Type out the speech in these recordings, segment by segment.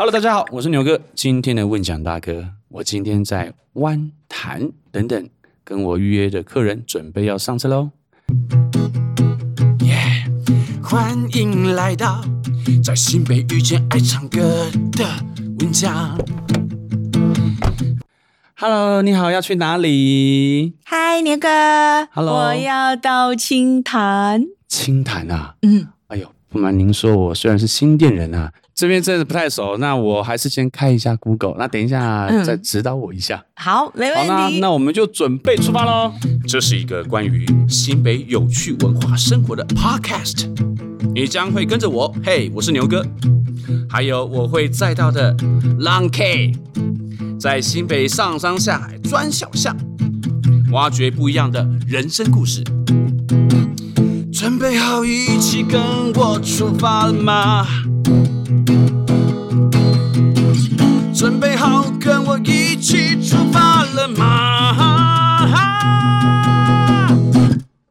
Hello，大家好，我是牛哥。今天的问讲大哥，我今天在湾潭等等，跟我预约的客人准备要上车喽。耶、yeah，欢迎来到在新北遇见爱唱歌的问讲。Hello，你好，要去哪里？嗨，牛哥。Hello，我要到青潭。青潭啊？嗯。哎呦，不瞒您说，我虽然是新店人啊。这边真的不太熟，那我还是先看一下 Google，那等一下再指导我一下。嗯、好，没问题。好，那那我们就准备出发喽。这是一个关于新北有趣文化生活的 Podcast，你将会跟着我，嘿，我是牛哥，还有我会载到的 Long K，在新北上山下海钻小巷，挖掘不一样的人生故事。准备好一起跟我出发了吗？准备好跟我一起出发了吗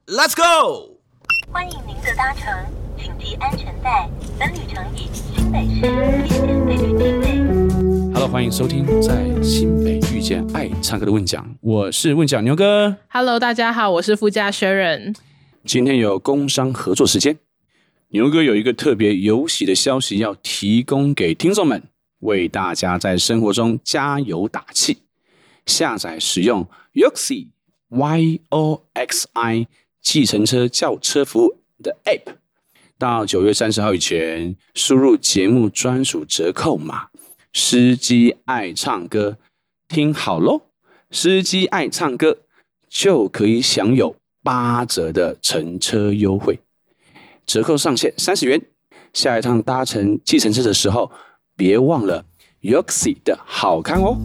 ？Let's go！欢迎您的搭乘，请系安全带。本旅程以新北市遇见爱为定位。Hello，欢迎收听在新北遇见爱唱歌的问讲，我是问讲牛哥。Hello，大家好，我是副驾 Sharon。今天有工商合作时间，牛哥有一个特别有喜的消息要提供给听众们。为大家在生活中加油打气，下载使用 Yoxi Y O X I 计程车叫车服务的 App，到九月三十号以前，输入节目专属折扣码“司机爱唱歌”，听好喽，“司机爱唱歌”就可以享有八折的乘车优惠，折扣上限三十元。下一趟搭乘计程车的时候，别忘了 Yoxi 的好看哦！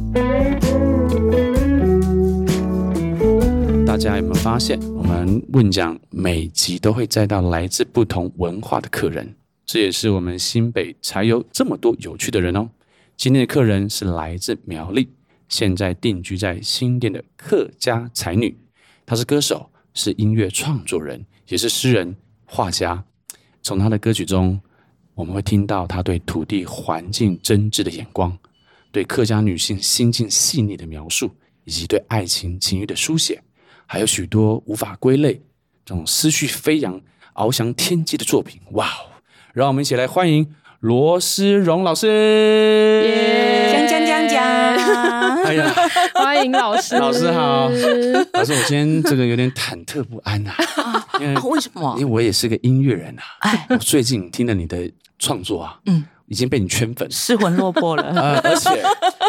大家有没有发现，我们问讲每集都会载到来自不同文化的客人，这也是我们新北才有这么多有趣的人哦。今天的客人是来自苗栗，现在定居在新店的客家才女，她是歌手，是音乐创作人，也是诗人、画家。从她的歌曲中，我们会听到他对土地环境真挚的眼光，对客家女性心境细腻的描述，以及对爱情情欲的书写，还有许多无法归类、这种思绪飞扬、翱翔天际的作品。哇哦！让我们一起来欢迎罗诗荣老师。讲讲讲讲！哎呀，欢迎老师，老师好。老师，我今天这个有点忐忑不安啊，因为、啊、为什么？因为我也是个音乐人啊。哎，我最近听了你的。创作啊，嗯，已经被你圈粉，失魂落魄了，呃，而且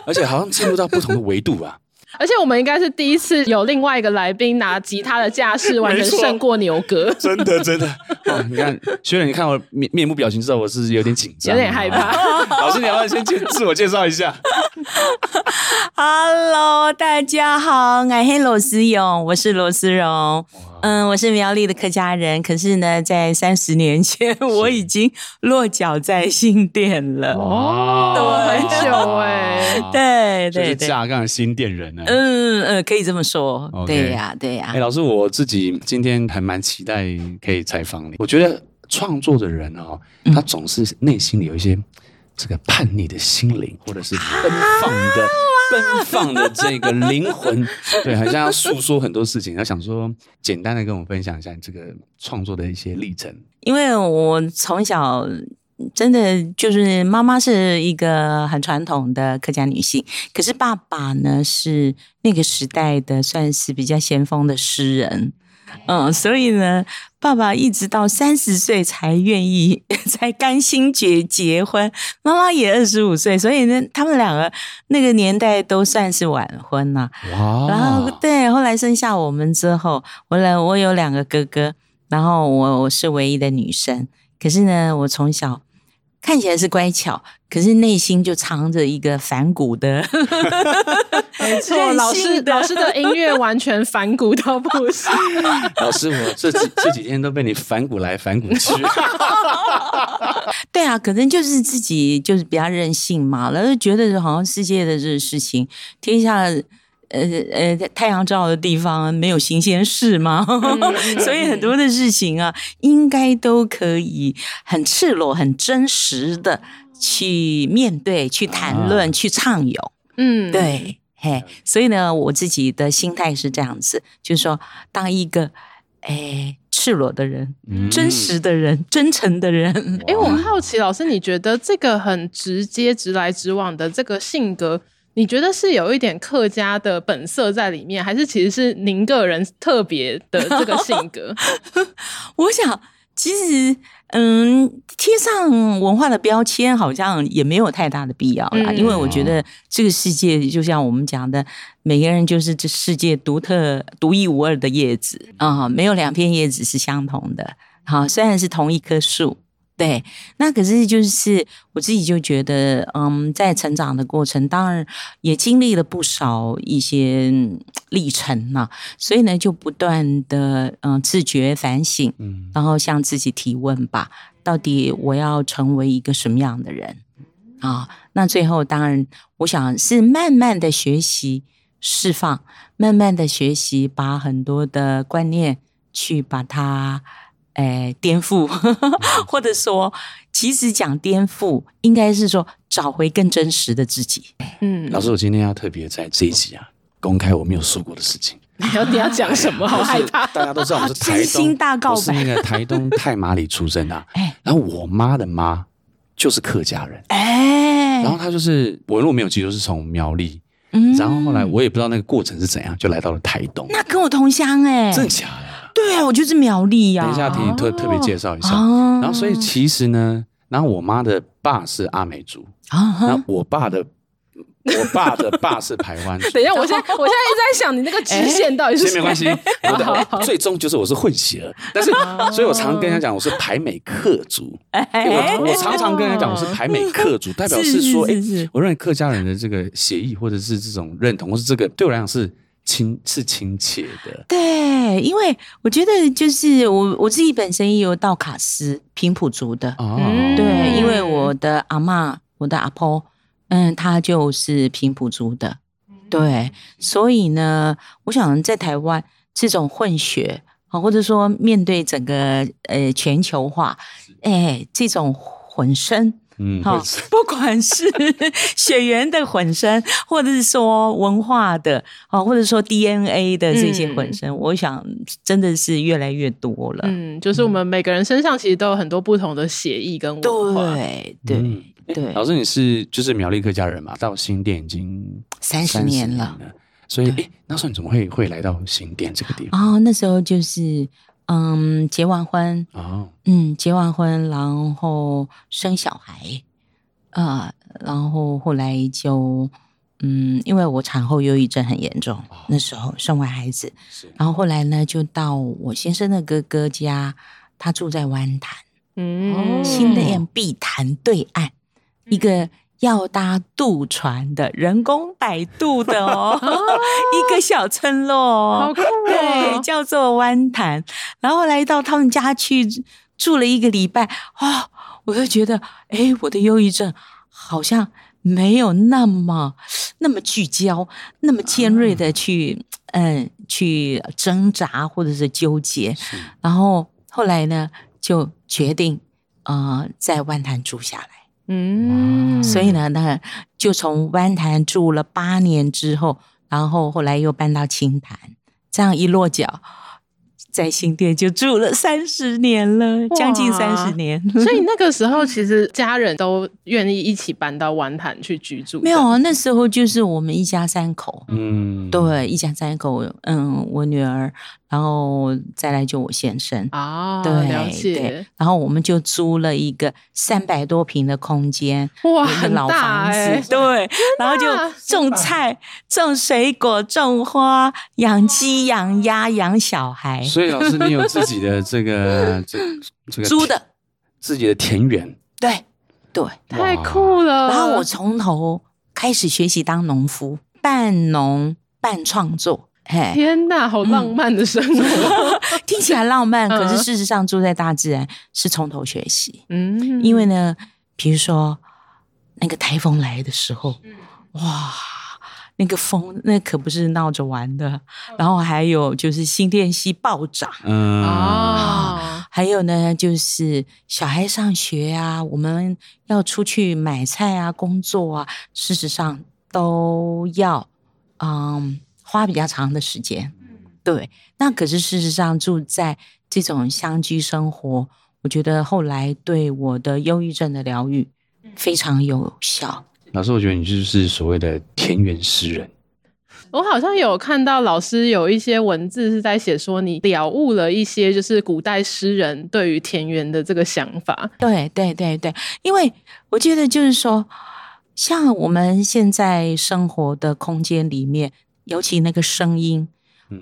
而且好像进入到不同的维度啊，而且我们应该是第一次有另外一个来宾拿吉他的架势完全胜过牛哥，真的真的，哦，你看，学仁，你看我面面部表情之后，我是有点紧张，有点害怕。老师，你要不要先介自我介绍一下？Hello，大家好，我是罗思勇，我是罗思荣。嗯，我是苗栗的客家人，可是呢，在三十年前我已经落脚在新店了。哦，很久哎，对对对，就是架杠新店人呢。嗯嗯，可以这么说。对呀、啊，对呀、啊。哎、欸，老师，我自己今天还蛮期待可以采访你。我觉得创作的人哦，他总是内心里有一些这个叛逆的心灵，或者是奔放的。奔放的这个灵魂，对，好像要诉说很多事情。要想说，简单的跟我分享一下你这个创作的一些历程。因为我从小真的就是妈妈是一个很传统的客家女性，可是爸爸呢是那个时代的算是比较先锋的诗人。嗯，所以呢，爸爸一直到三十岁才愿意，才甘心结结婚。妈妈也二十五岁，所以呢，他们两个那个年代都算是晚婚了、啊。哇！然后对，后来生下我们之后，我来我有两个哥哥，然后我我是唯一的女生。可是呢，我从小。看起来是乖巧，可是内心就藏着一个反骨的。没错，老师 老师的音乐完全反骨到不行。老师，我这几这几天都被你反骨来反骨去。对啊，可能就是自己就是比较任性嘛，然后觉得好像世界的这个事情，天下。呃呃，太阳照的地方没有新鲜事吗？所以很多的事情啊，应该都可以很赤裸、很真实的去面对、去谈论、啊去畅游。嗯，对，嘿，所以呢，我自己的心态是这样子，就是说，当一个诶赤裸的人、嗯真实的人、真诚的人。哎，我很好奇，老师，你觉得这个很直接、直来直往的这个性格，你觉得是有一点客家的本色在里面，还是其实是您个人特别的这个性格？我想，其实，嗯，贴上文化的标签好像也没有太大的必要啦，嗯因为我觉得这个世界就像我们讲的，每个人就是这世界独特、独一无二的叶子啊、没有两片叶子是相同的。好，虽然是同一棵树。对，那可是就是我自己就觉得，嗯，在成长的过程，当然也经历了不少一些历程嘛，所以呢，就不断的嗯自觉反省，嗯然后向自己提问吧，到底我要成为一个什么样的人啊？那最后当然，我想是慢慢的学习释放，慢慢的学习把很多的观念去把它。哎，颠覆，或者说，其实讲颠覆，应该是说找回更真实的自己。嗯，老师，我今天要特别在这一集啊，公开我没有说过的事情。你要你要讲什么？好害怕。大家都知道我是台真心东，大告白我是那个台东 太麻里出生的、啊。哎然后我妈的妈就是客家人，哎，然后她就是我如果没有记错是从苗栗，嗯然后后来我也不知道那个过程是怎样，就来到了台东。那跟我同乡哎，真的假的？对啊，我就是苗栗呀、啊。等一下，替你特特别介绍一下。哦然后，所以其实呢，然后我妈的爸是阿美族，啊然后我爸的我爸的爸是台湾。等一下，我现在我现在一直在想，你那个极限到底是谁。没关系，最终就是我是混血儿，但是所以我常跟人家讲我是排美客族，哎。我我常常跟人家讲我是排美客族，代表是说，哎是是是，我认为客家人的这个协议或者是这种认同，或是这个对我来讲是亲是亲切的。对，因为我觉得就是我我自己本身也有道卡斯平埔族的，对，因为我的阿嬷，我的阿婆，嗯，她就是平埔族的，对，所以呢，我想在台湾这种混血啊，或者说面对整个呃全球化，哎，这种混生。嗯，好，不管是 血缘的混生，或者是说文化的，啊，或者说 DNA 的这些混生，我想真的是越来越多了。嗯，就是我们每个人身上其实都有很多不同的血液跟文化。对对、嗯对，老师，你是就是苗栗客家人嘛？到新店已经三十30年了。所以，哎，那时候你怎么会会来到新店这个地方？哦，那时候就是嗯，结完婚，哦，嗯，结完婚，然后生小孩，啊、然后后来就嗯，因为我产后忧郁症很严重，那时候生完孩子，然后后来呢，就到我先生的哥哥家，他住在湾潭，嗯，新店碧潭对岸，一个要搭渡船的人工摆渡的哦，一个小村落，好酷哦对，叫做湾潭。然后来到他们家去住了一个礼拜，哦，我就觉得，哎，我的忧郁症好像没有那么那么聚焦，那么尖锐的去，嗯，去挣扎或者是纠结。然后后来呢，就决定，呃，在湾潭住下来。嗯，所以呢，那就从湾潭住了八年之后，然后后来又搬到清潭，这样一落脚，在新店就住了三十年了，将近三十年。所以那个时候其实家人都愿意一起搬到湾潭去居住。没有啊，那时候就是我们一家三口，嗯，对，一家三口，嗯，我女儿，然后再来就我先生。啊，对，了解对，然后我们就租了一个三百多平的空间，哇，老房哎、子，对，然后就种菜、种水果、种花、养鸡、养鸭、养小孩，所以老师，你有自己的这个 这这个租的，自己的田园，对对。太酷了。然后我从头开始学习当农夫，半农半创作，嘿，天哪，好浪漫的生活。听起来浪漫，嗯可是事实上住在大自然是从头学习。嗯，因为呢，比如说那个台风来的时候，嗯。哇，那个风那可不是闹着玩的。然后还有就是新店溪暴涨，嗯，啊，还有呢，就是小孩上学啊，我们要出去买菜啊，工作啊，事实上都要嗯花比较长的时间。对，那可是事实上住在这种乡居生活，我觉得后来对我的忧郁症的疗愈非常有效。老师，我觉得你就是所谓的田园诗人。我好像有看到老师有一些文字是在写说，你了悟了一些就是古代诗人对于田园的这个想法。对对对对，因为我觉得就是说，像我们现在生活的空间里面，尤其那个声音。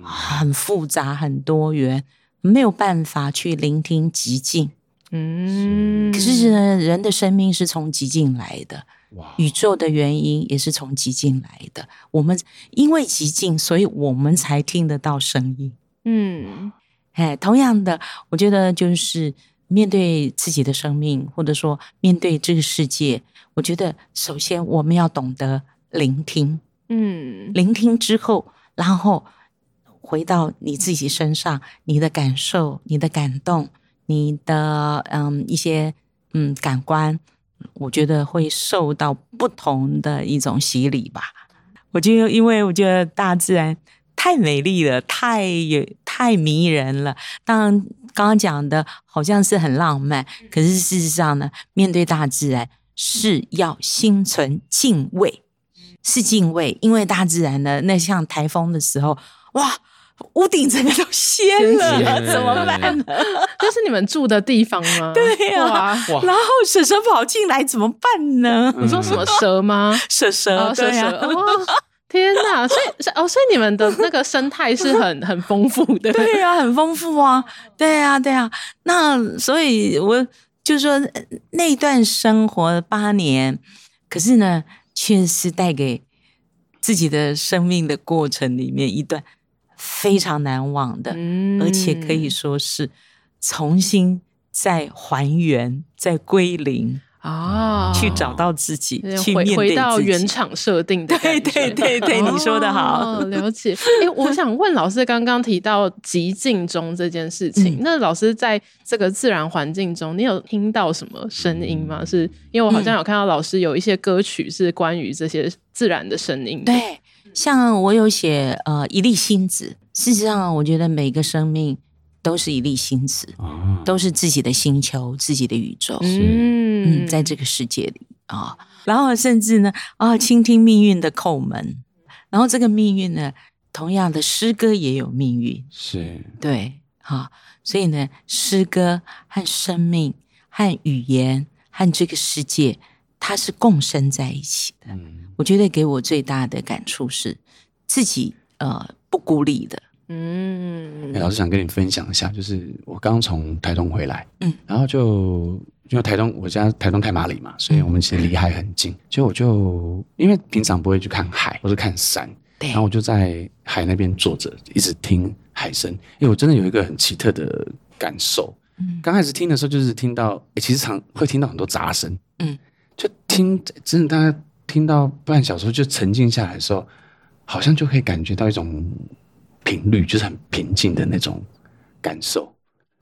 很复杂，很多元，没有办法去聆听极静。嗯，可是呢，人的生命是从极静来的，宇宙的原因也是从极静来的。我们因为极静，所以我们才听得到声音。嗯，哎，同样的，我觉得就是面对自己的生命，或者说面对这个世界，我觉得首先我们要懂得聆听。嗯，聆听之后，然后。回到你自己身上，你的感受、你的感动、你的嗯一些嗯感官，我觉得会受到不同的一种洗礼吧。我就因为我觉得大自然太美丽了，太太迷人了。当然，刚刚讲的好像是很浪漫，可是事实上呢，面对大自然是要心存敬畏，是敬畏，因为大自然的，那像台风的时候，哇！屋顶整个都掀了，怎么办呢？这是你们住的地方吗？对呀，然后蛇蛇跑进来怎么办呢？你说什么蛇吗？蛇蛇，蛇蛇！天哪！所以哦，所以你们的那个生态是很很丰富的，对呀，很丰富啊，对呀，对呀。那所以我就说那段生活八年，可是呢，却是带给自己的生命的过程里面一段。非常难忘的，嗯、而且可以说是重新再还原、再归零啊，去找到自己，回去回到原厂设定的。对对对对，哦、你说的好，了解。哎，我想问老师，刚刚提到极境中这件事情，嗯、那老师在这个自然环境中，你有听到什么声音吗？是因为我好像有看到老师有一些歌曲是关于这些自然的声音。对。像我有写呃一粒星子，事实上我觉得每个生命都是一粒星子，哦、都是自己的星球、自己的宇宙，嗯，在这个世界里啊、哦，然后甚至呢啊、哦，倾听命运的叩门，然后这个命运呢，同样的诗歌也有命运，是。对，哈、哦，所以呢，诗歌和生命和语言和这个世界。它是共生在一起的。嗯，我觉得给我最大的感触是自己呃不孤立的。嗯，老师想跟你分享一下，就是我刚从台东回来，嗯，然后就因为台东我家台东太麻里嘛，所以我们其实离海很近。就我就因为平常不会去看海或是看山，对，然后我就在海那边坐着，一直听海声。因为我真的有一个很奇特的感受。嗯，刚开始听的时候就是听到，欸，其实常会听到很多杂声。嗯。就听，真的，大家听到半小时就沉静下来的时候，好像就可以感觉到一种频率，就是很平静的那种感受。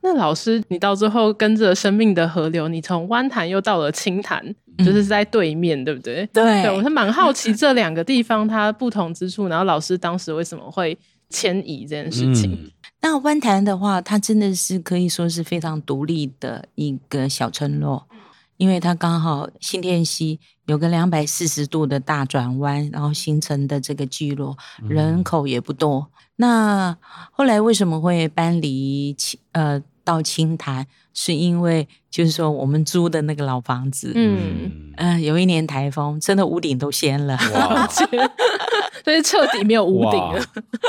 那老师，你到最后跟着生命的河流，你从湾潭又到了青潭，就是在对面，嗯、对不对？对，对，我是蛮好奇这两个地方它不同之处，然后老师当时为什么会迁移这件事情？嗯、那湾潭的话，它真的是可以说是非常独立的一个小村落。因为它刚好新店溪有个两百四十度的大转弯，然后形成的这个聚落，人口也不多。嗯、那后来为什么会搬离青呃到青潭？是因为就是说我们租的那个老房子，嗯嗯、呃，有一年台风，真的屋顶都掀了，哇 所以彻底没有屋顶了。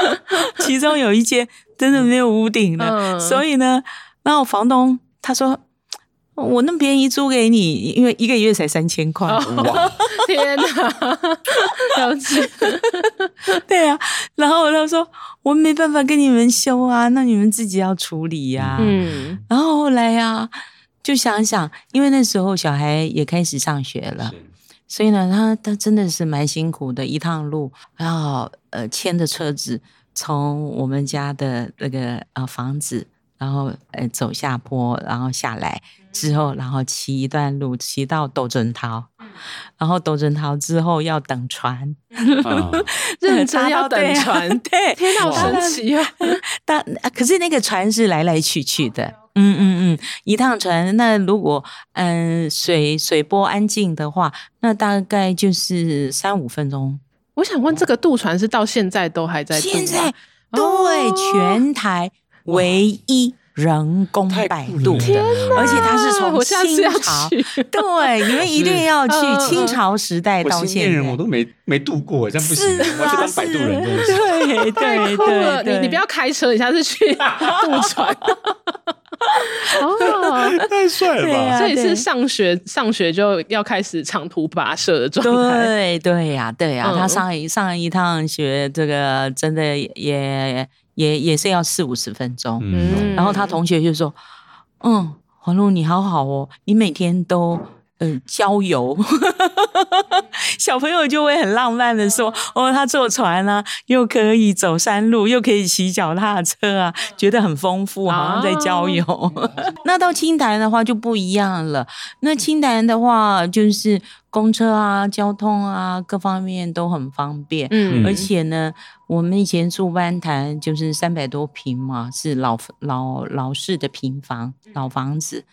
其中有一间真的没有屋顶了，嗯、所以呢，然后房东他说。我那么便宜租给你，因为一个月才三千块。哇！天哪，了解。对啊，然后他说我没办法跟你们修啊，那你们自己要处理呀、啊。嗯。然后后来呀、啊，就想想，因为那时候小孩也开始上学了，所以呢，他他真的是蛮辛苦的，一趟路，然后呃牵着车子从我们家的那个呃房子。然后呃走下坡，然后下来之后，然后骑一段路，骑到斗阵涛，然后斗阵涛之后要等船，认真要等船，对，天哪，好神奇啊！但可是那个船是来来去去的，嗯嗯嗯，一趟船，那如果嗯水水波安静的话，那大概就是三五分钟。我想问，这个渡船是到现在都还在渡吗？现在对，全台唯一人工摆渡，的！而且它是从清朝，对，你们一定要去清朝时代到现在，人我都没没渡过，这样不行，我去当摆渡人，对对对，你你不要开车，你下次去渡船。哦，太帅了吧！所以是上学上学就要开始长途跋涉的状态。对对呀，对呀，他上一上一趟学这个真的也也也是要四五十分钟。嗯，然后他同学就说：“嗯，环路你好好哦，你每天都。”嗯，郊游，小朋友就会很浪漫的说：“哦，他坐船啊，又可以走山路，又可以骑脚踏车啊，觉得很丰富，好像在郊游。啊” 那到清潭的话就不一样了。那清潭的话就是。公车啊，交通啊，各方面都很方便。嗯，而且呢，我们以前住湾潭就是三百多平嘛，是老老老式的平房，老房子，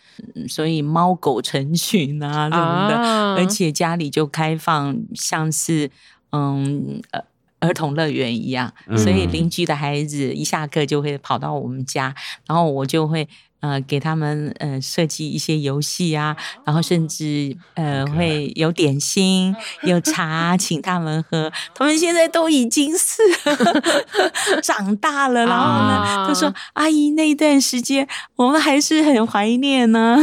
所以猫狗成群啊什么的。啊、而且家里就开放，像是嗯呃儿童乐园一样，所以邻居的孩子一下课就会跑到我们家，然后我就会。呃，给他们呃设计一些游戏啊，然后甚至呃会有点心、有茶 请他们喝。他们现在都已经是 长大了，然后呢，就说：“阿姨，那一段时间我们还是很怀念呢。”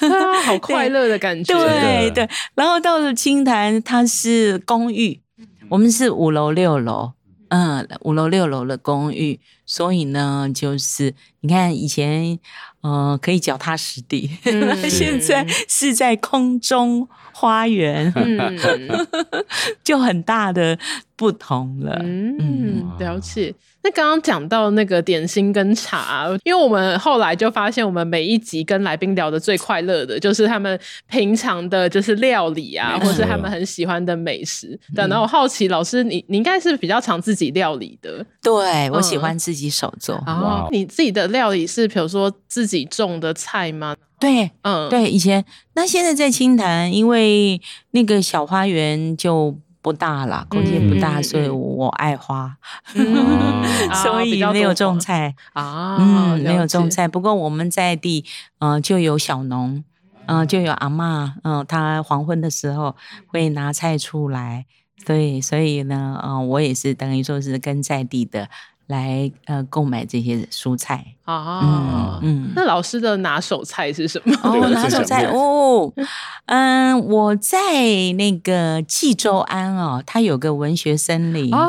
啊，好 快乐的感觉。对对，然后到了青潭，它是公寓，我们是五楼六楼。嗯，五楼六楼的公寓，所以呢，就是你看以前，呃，可以脚踏实地，嗯、现在是在空中花园，嗯、就很大的不同了。嗯，嗯了解。那刚刚讲到那个点心跟茶，因为我们后来就发现，我们每一集跟来宾聊的最快乐的就是他们平常的就是料理啊，或是他们很喜欢的美食。等到我好奇，老师你你应该是比较常自己料理的，对，我喜欢自己手做。然后你自己的料理是比如说自己种的菜吗？对，嗯，对，以前那现在在清潭，因为那个小花园就。不大啦，空间不大，嗯、所以我爱花，嗯、所以没有种菜。啊，嗯，没有种菜。不过我们在地，就有小农，就有阿嬷，嗯、呃，他黄昏的时候会拿菜出来，对，所以呢，嗯、呃，我也是等于说是跟在地的。来呃购买这些蔬菜。啊，嗯嗯，那老师的拿手菜是什么？哦，拿手菜哦，嗯，我在那个济州安哦，它有个文学森林。哦，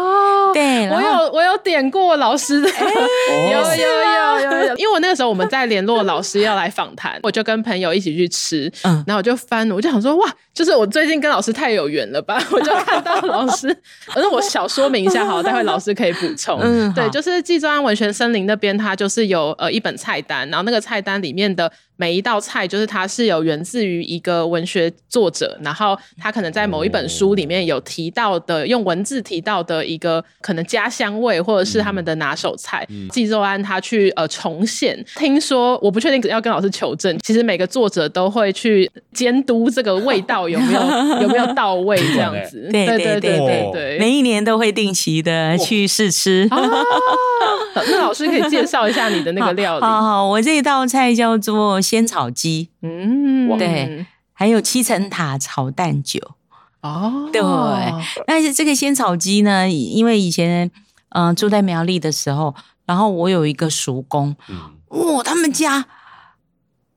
对，我有我有点过老师的，有有有有有，因为我那个时候我们在联络老师要来访谈，我就跟朋友一起去吃，嗯，然后我就翻，我就想说哇，就是我最近跟老师太有缘了吧，我就看到老师，反正我小说明一下好，待会老师可以补充，嗯，对。就是纪州安文学森林那边，它就是有呃一本菜单，然后那个菜单里面的每一道菜，就是它是有源自于一个文学作者，然后他可能在某一本书里面有提到的，用文字提到的一个可能家乡味，或者是他们的拿手菜。纪州安他去呃重现，听说我不确定要跟老师求证，其实每个作者都会去监督这个味道有没有有没有到位这样子。对对对对对对，每一年都会定期的去试吃。那老师可以介绍一下你的那个 料理？好，好，好，我这道菜叫做仙草鸡，嗯，对，还有七层塔炒蛋酒。哦，对，但是这个仙草鸡呢，因为以前嗯、呃、住在苗栗的时候，然后我有一个叔公，哦，他们家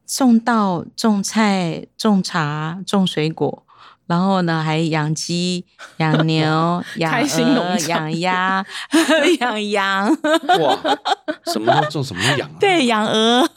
种稻、种菜、种茶、种水果。然后呢，还养鸡、养牛、养鹅、养鸭、养羊。哇，什么都种，什么都养啊？对，养鹅。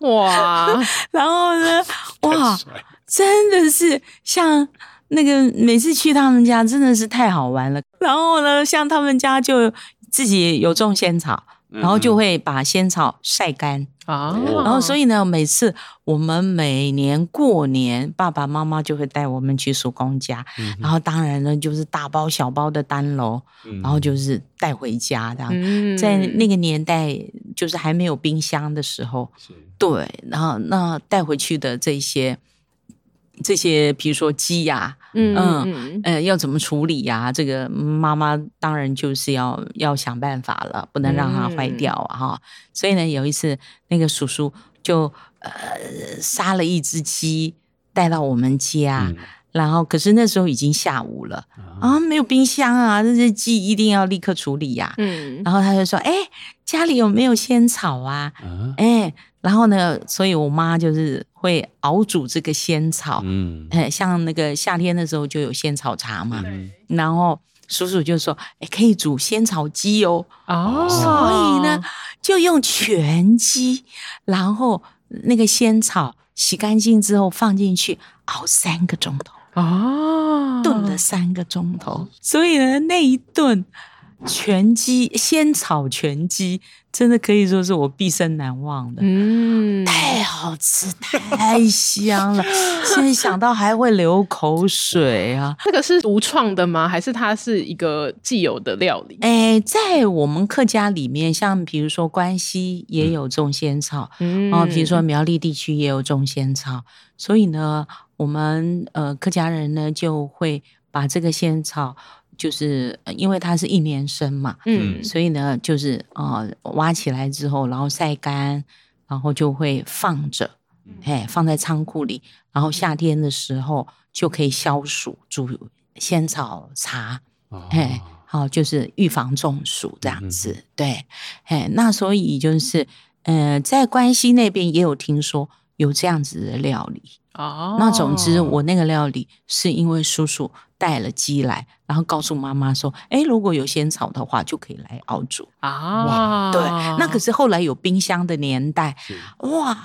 哇，然后呢，哇，真的是像那个每次去他们家，真的是太好玩了。然后呢，像他们家就自己有种仙草。然后就会把仙草晒干啊。然后所以呢，每次我们每年过年，爸爸妈妈就会带我们去叔公家，然后当然呢就是大包小包的单楼，然后就是带回家这样。在那个年代，就是还没有冰箱的时候，对，然后那带回去的这些。这些，比如说鸡呀，嗯嗯呃，要怎么处理呀？这个妈妈当然就是要要想办法了，不能让它坏掉啊！哈，所以呢，有一次那个叔叔就呃杀了一只鸡带到我们家，然后可是那时候已经下午了。啊，没有冰箱啊，这只鸡一定要立刻处理呀。嗯，然后他就说：“哎，家里有没有仙草啊？”哎。然后呢，所以我妈就是会熬煮这个仙草，嗯，像那个夏天的时候就有仙草茶嘛，嗯、然后叔叔就说，哎，可以煮仙草鸡哦，哦，所以呢，就用全鸡，然后那个仙草洗干净之后放进去熬三个钟头，哦，炖了三个钟头，所以呢，那一顿。全鸡仙草全鸡，真的可以说是我毕生难忘的。嗯，太好吃，太香了，现在想到还会流口水啊！这个是独创的吗？还是它是一个既有的料理？哎，在我们客家里面，像比如说关西也有种仙草，嗯，然后比如说苗栗地区也有种仙草，所以呢，我们呃客家人呢就会把这个仙草。就是因为它是一年生嘛，嗯，所以呢，就是呃挖起来之后，然后晒干，然后就会放着，哎，放在仓库里，然后夏天的时候就可以消暑，煮仙草茶，哎，好，就是预防中暑这样子，对，哎，那所以就是，呃，在关西那边也有听说有这样子的料理。哦，那总之我那个料理是因为叔叔带了鸡来，然后告诉妈妈说：“哎，如果有仙草的话，就可以来熬煮啊。”哇，对，那可是后来有冰箱的年代，哇，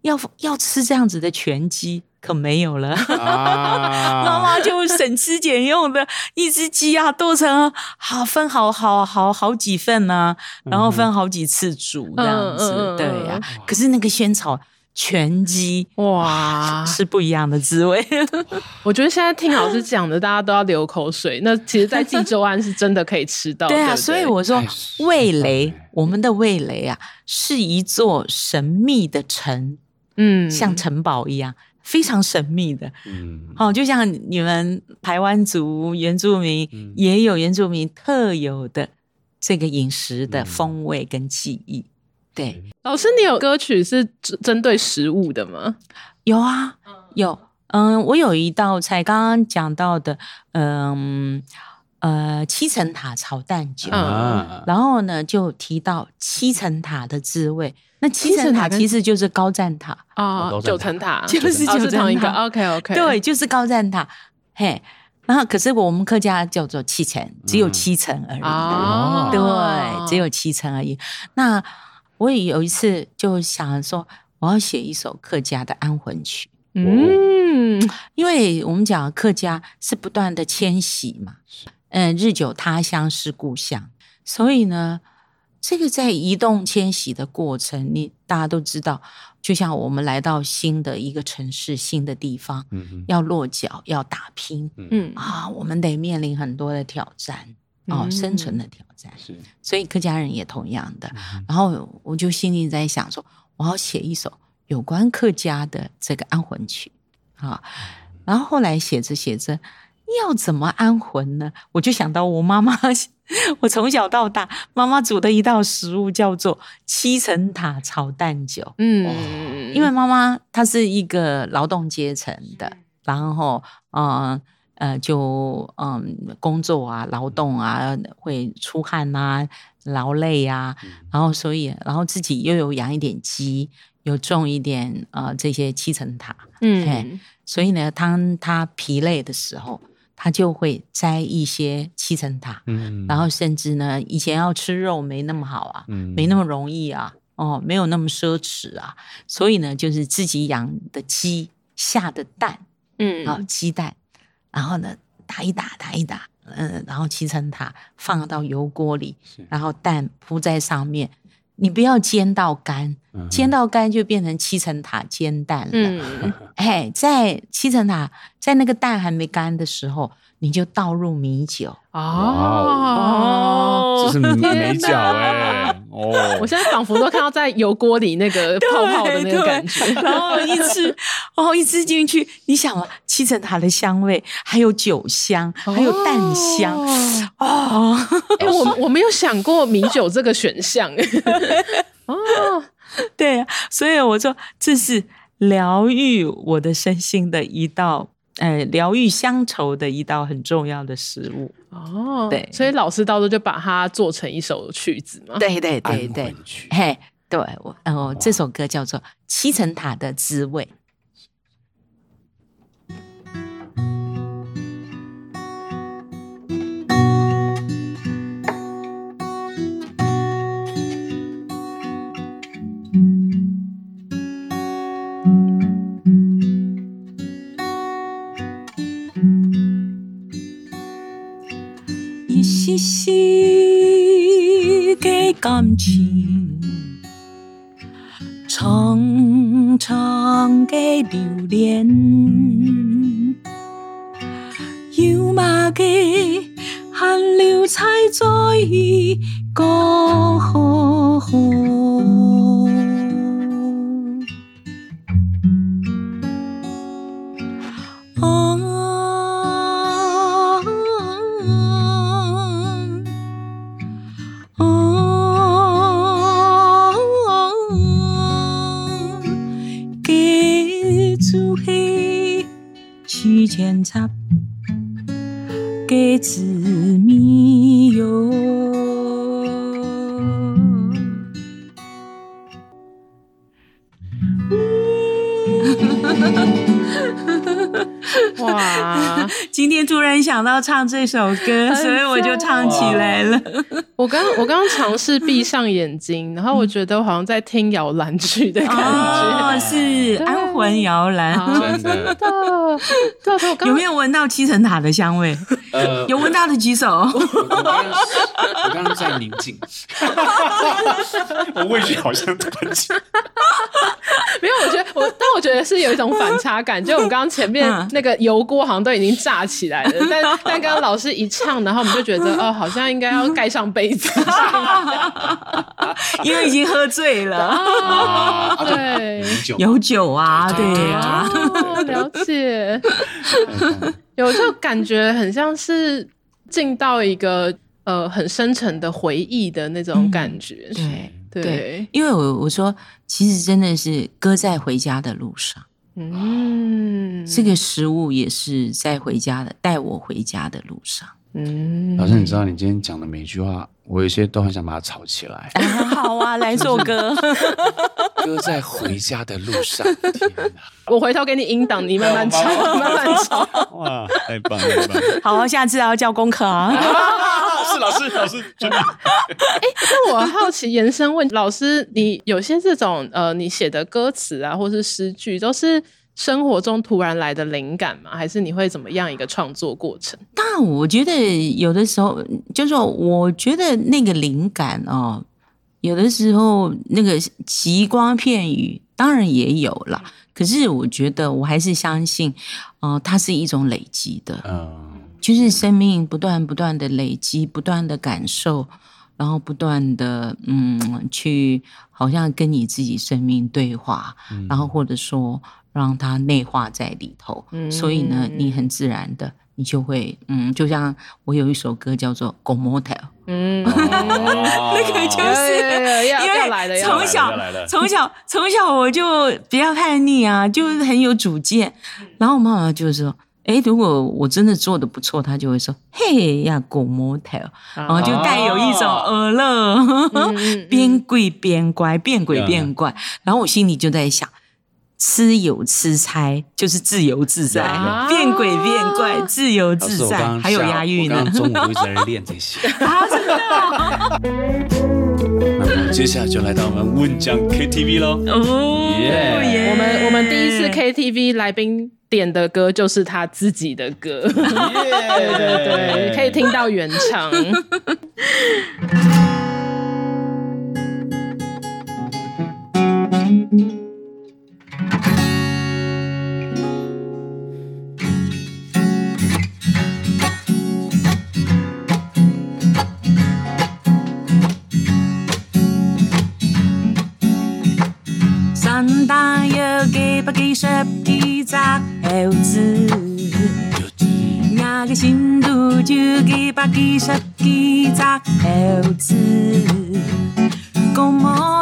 要要吃这样子的全鸡可没有了，妈妈就省吃俭用的一只鸡啊，剁成好分好好好好几份呢，然后分好几次煮这样子，对呀。可是那个仙草。全鸡哇，是不一样的滋味。我觉得现在听老师讲的，大家都要流口水。那其实，在济州安是真的可以吃到。对啊，对对，所以我说味蕾，我们的味蕾啊，是一座神秘的城，嗯，像城堡一样，非常神秘的。嗯，好，就像你们台湾族原住民，嗯，也有原住民特有的这个饮食的风味跟记忆。对，老师，你有歌曲是针对食物的吗？有啊，有。嗯，我有一道菜，刚刚讲到的，嗯呃，七层塔炒蛋酒。嗯，然后呢，就提到七层塔的滋味。那七层塔其实就是高赞塔啊，九层塔就是九层一个。OK OK，对，就是高赞塔。嘿，然后可是我们客家叫做七层，只有七层而已。哦，对，只有七层而已。那我也有一次就想说，我要写一首客家的安魂曲。嗯，因为我们讲客家是不断的迁徙嘛，嗯，日久他乡是故乡，所以呢，这个在移动迁徙的过程，你大家都知道，就像我们来到新的一个城市、新的地方，嗯，要落脚、要打拼，嗯。啊，我们得面临很多的挑战。哦，生存的挑战是，所以客家人也同样的。然后我就心里在想说，我要写一首有关客家的这个安魂曲啊。然后后来写着写着，要怎么安魂呢？我就想到我妈妈，我从小到大妈妈煮的一道食物叫做七层塔炒蛋酒。嗯，因为妈妈她是一个劳动阶层的，然后嗯。呃，就嗯，工作啊，劳动啊，会出汗呐、啊，劳累呀、啊，嗯、然后所以，然后自己又有养一点鸡，有种一点呃这些七层塔，嗯，所以呢，当他疲累的时候，他就会摘一些七层塔，嗯，然后甚至呢，以前要吃肉没那么好啊，嗯，没那么容易啊，哦，没有那么奢侈啊，所以呢，就是自己养的鸡下的蛋，嗯，啊，鸡蛋。然后呢，打一打，打一打，嗯，然后七层塔放到油锅里，然后蛋铺在上面，你不要煎到干，嗯煎到干就变成七层塔煎蛋了。嗯，哎，在七层塔在那个蛋还没干的时候，你就倒入米酒。哦，这是米酒哎、哦，我现在仿佛都看到在油锅里那个泡泡的那个感觉。然后一吃，哦，一吃进去，你想啊，七层塔的香味，还有酒香，还有蛋香，哦，哎、欸，我我没有想过米酒这个选项。哦，对啊，所以我说这是疗愈我的身心的一道。呃，疗愈乡愁的一道很重要的食物哦，对，所以老师到时候就把它做成一首曲子嘛。对对对对，嘿，对我，哦，这首歌叫做《七层塔的滋味》。丝丝的感情，长长的留恋，油麻的汗流才在过河。突然想到唱这首歌，所以我就唱起来了。我刚我刚尝试闭上眼睛，然后我觉得我好像在听摇篮曲的感觉，哦，是安魂摇篮，真的。对对，有没有闻到七层塔的香味？呃，有闻到的举手。我刚刚在宁静，我味觉好像突然间。没有，我觉得我，但我觉得是有一种反差感，就我们刚刚前面那个油锅好像都已经炸起来了，但但刚刚老师一唱，然后我们就觉得哦，好像应该要盖上 因为已经喝醉了。啊、对，有酒啊，对啊，哦、了解。有就感觉很像是进到一个呃很深沉的回忆的那种感觉。嗯、对。对，对，因为我我说，其实真的是搁在回家的路上，嗯，这个食物也是在回家的，带我回家的路上。嗯，老师，你知道你今天讲的每一句话，我有些都很想把它炒起来。啊好啊，来首歌。歌在回家的路上，天哪！我回头给你音档，你慢慢炒，慢慢炒。哇，太棒了！太棒了！好，下次要交功课啊。是老师，老师真的。哎，那我好奇延伸问老师，你有些这种呃，你写的歌词啊，或是诗句，都是生活中突然来的灵感吗？还是你会怎么样一个创作过程？但我觉得有的时候，就是说，我觉得那个灵感哦，有的时候那个奇光片语当然也有啦。可是我觉得我还是相信，哦、呃，它是一种累积的，嗯，就是生命不断不断的累积，不断的感受，然后不断的嗯，去好像跟你自己生命对话，嗯、然后或者说让它内化在里头，嗯、所以呢，你很自然的。你就会，嗯，就像我有一首歌叫做《Go Motel》，嗯，那个就是因为从小从小从小我就比较叛逆啊，就是很有主见，然后妈妈就说，哎，如果我真的做的不错，她就会说，嘿呀，Go Motel，然后就带有一种儿乐，边跪边乖，变鬼变怪，然后我心里就在想。吃有吃猜，就是自由自在，啊、变鬼变怪，自由自在，还有押韵呢。中午都一直在练这些。啊，真的、哦。那么接下来就来到我们问讲 KTV 喽。哦耶我们我们第一次 KTV 来宾点的歌就是他自己的歌。Yeah 对对对，可以听到原唱。百几十几只猴子，那个新都就几百几十几只猴子，公摩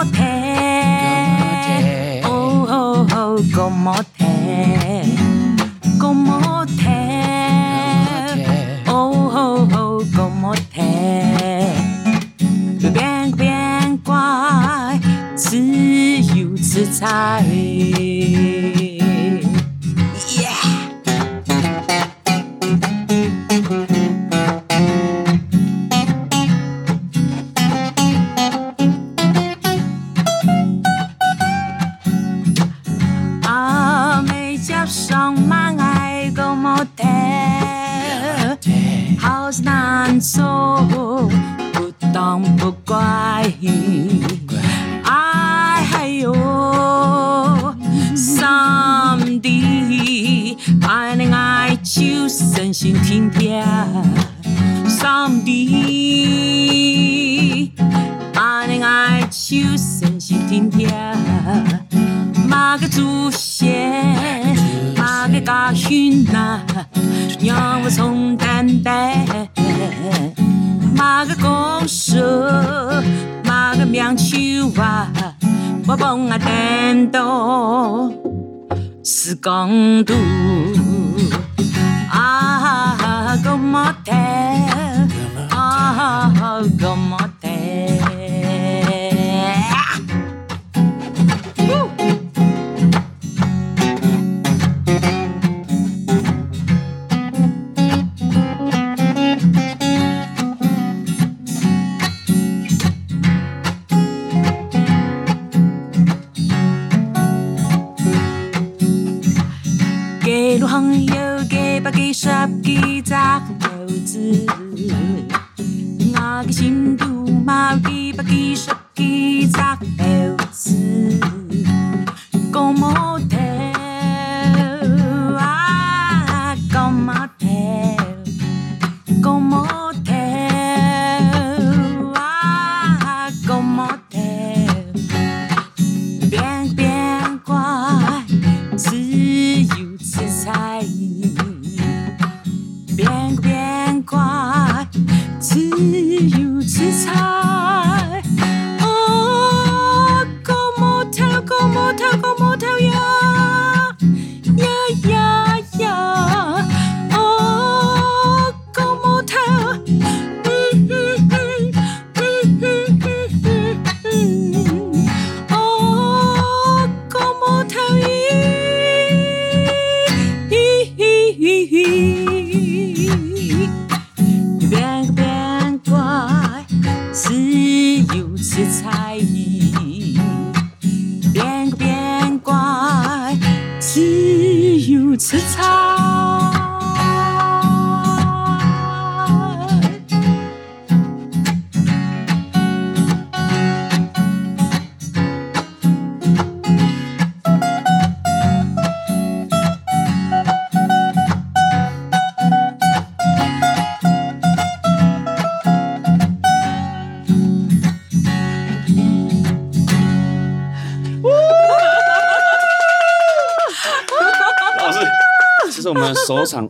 们首场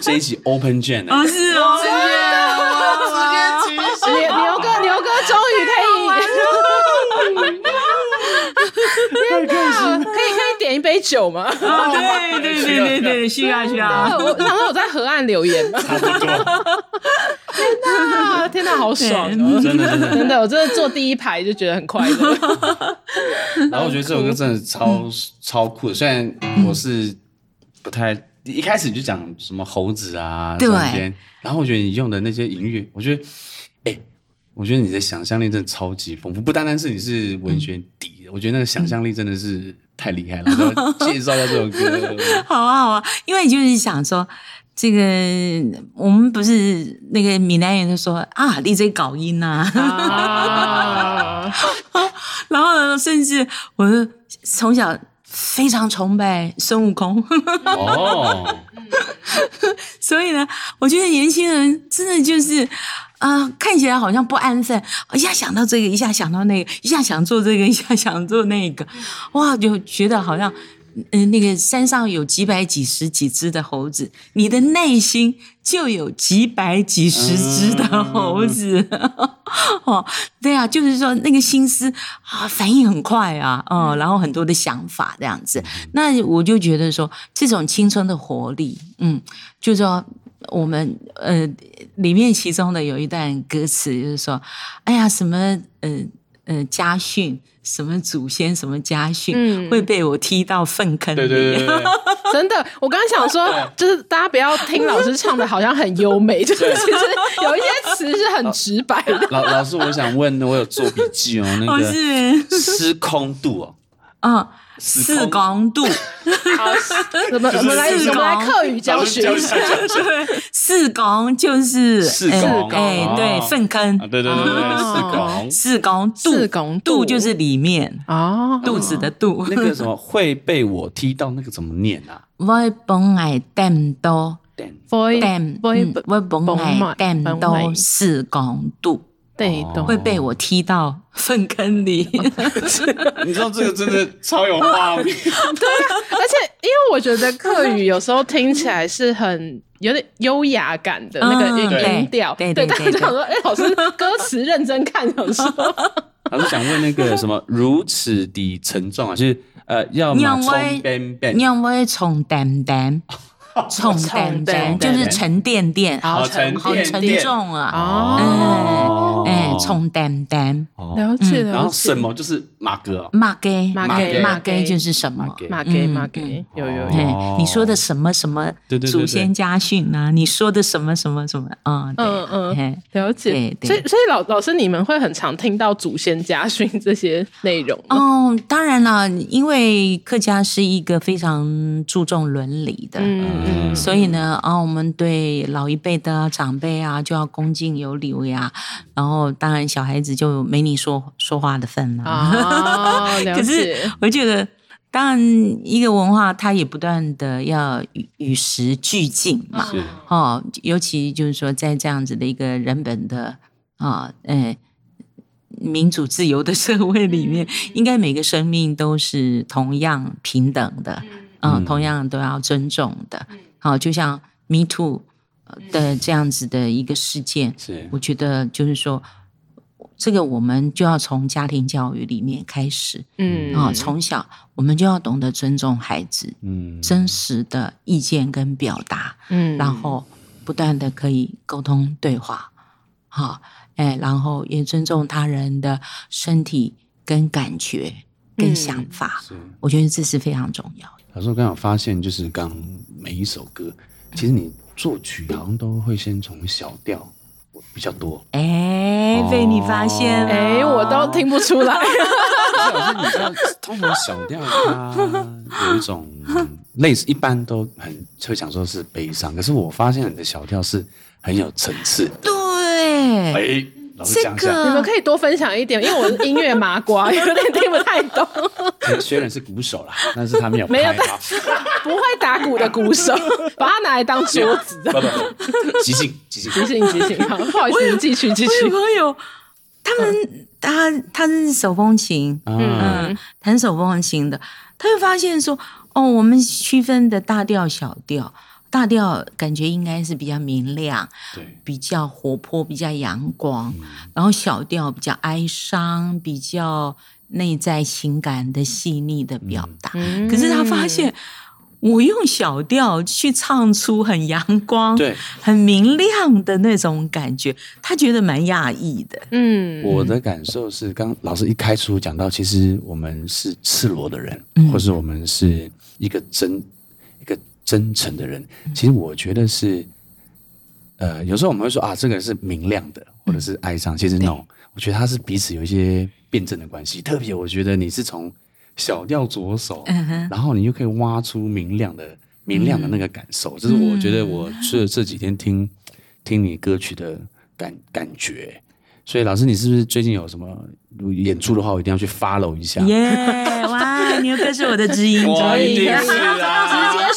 这一集 Open Jam 哦，是哦，牛牛哥，牛哥终于可以，天哪，可以可以点一杯酒吗？对对对对对，需要需要。我想说我在河岸留言吗？差不多，天哪，天哪，好爽哦！真的真的。真的，我真的坐第一排就觉得很快乐。然后我觉得这首歌真的超超酷的，虽然我是不太一开始就讲什么猴子啊，对然后我觉得你用的那些音乐，我觉得，哎，我觉得你的想象力真的超级丰富，不单单是你是文学底的，我觉得那个想象力真的是太厉害了。然后 介绍一下这首歌，好啊好啊，因为就是想说。这个我们不是那个闽南人就说啊，你这搞音呐、啊，啊 然后，甚至我从小非常崇拜孙悟空，哦，所以呢，我觉得年轻人真的就是啊、呃，看起来好像不安分，一下想到这个，一下想到那个，一下想做这个，一下想做那个，哇，就觉得好像嗯、呃，那个山上有几百几十几只的猴子，你的内心就有几百几十只的猴子。嗯、哦，对啊，就是说那个心思啊，反应很快啊，哦，然后很多的想法这样子。那我就觉得说，这种青春的活力，嗯，就是说我们呃，里面其中的有一段歌词就是说，哎呀，什么呃呃家训。什么祖先什么家训、嗯、会被我踢到粪坑里？对对对对 真的，我刚刚想说，就是大家不要听老师唱的好像很优美，就是其实有一些词是很直白的。老老师，我想问，我有做笔记哦，那个失空度哦，嗯。四公度，好，怎么怎么来怎么来课语教学？四公就是四公，哎，对，粪坑，对对对对，四公，四公，四公度就是里面哦，肚子的肚。那个什么会被我踢到？那个怎么念啊？会崩爱 täm 多，会 täm 会会崩爱 täm 多四公度。对，都会被我踢到粪坑里。你知道这个真的超有画面。对啊，而且因为我觉得客语有时候听起来是很有点优雅感的那个音调。对对对，大家想说，哎，老师歌词认真看，想说。老师想问那个什么如此的沉重啊，就是呃，要么从边边，要么从淡淡。沉甸甸就是沉甸甸，好沉好沉重啊！哦，É, 哎，沉甸甸，了解了解。然后什么就是马哥，马哥，马哥，马哥就是什么？马哥，马哥，有有有。你说的什么什么？祖先家训啊？你说的什么什么什么？嗯嗯嗯，了解。所以所以老老师，你们会很常听到祖先家训这些内容？哦，当然了，因为客家是一个非常注重伦理的。嗯，所以呢，啊，我们对老一辈的长辈啊，就要恭敬有礼呀。然后，当然小孩子就没你说说话的份了。哦，了。可是我觉得，当然一个文化，它也不断的要与与时俱进嘛。是。哦，尤其就是说，在这样子的一个人本的啊，哎，民主自由的社会里面，应该每个生命都是同样平等的。嗯、呃，同样都要尊重的，好、呃，就像 Me Too 的这样子的一个事件，是，我觉得就是说，这个我们就要从家庭教育里面开始，嗯，啊、呃，从小我们就要懂得尊重孩子，嗯，真实的意见跟表达，嗯，然后不断的可以沟通对话，好，哎，然后也尊重他人的身体跟感觉跟想法，嗯、我觉得这是非常重要的。老师，我刚好发现，就是刚每一首歌，其实你作曲好像都会先从小调比较多。哎、欸，被你发现了，哎、欸，我都听不出来。老师，你知道，通常小调它有一种类似，一般都很会想说是悲伤，可是我发现你的小调是很有层次。对。欸这个你们可以多分享一点，因为我是音乐麻瓜，有点听不太懂。虽然是鼓手啦，但是他没有没有不会打鼓的鼓手，把它拿来当桌子。不不不，即兴即兴即兴即兴，好，不好意思，继续继续。朋友，他们他他是手风琴，嗯，弹手风琴的，他会发现说，哦，我们区分的大调小调。大调感觉应该是比较明亮，对，比较活泼，比较阳光。嗯、然后小调比较哀伤，比较内在情感的细腻的表达。嗯、可是他发现，我用小调去唱出很阳光、对，很明亮的那种感觉，他觉得蛮讶异的。嗯，我的感受是，刚老师一开始讲到，其实我们是赤裸的人，嗯、或是我们是一个真。真诚的人，其实我觉得是，呃，有时候我们会说啊，这个人是明亮的，或者是哀伤。其实 no，我觉得他是彼此有一些辩证的关系。特别我觉得你是从小调左手，嗯、然后你就可以挖出明亮的、明亮的那个感受。这、嗯、是我觉得我这这几天听听你歌曲的感感觉。所以老师，你是不是最近有什么演出的话，我一定要去 follow 一下？耶！Yeah, 哇，牛哥是我的知音，我一定是啊！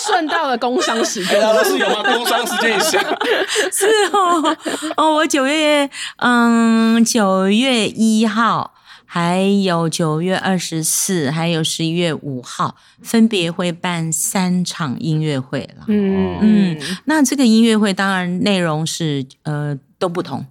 直接顺到了工商时间，老师有吗？工商时间一下，是哦。哦，我九月嗯九月一号还有九月二十四，还有十一月五号，分别会办三场音乐会了。嗯。嗯，那这个音乐会当然内容是呃都不同，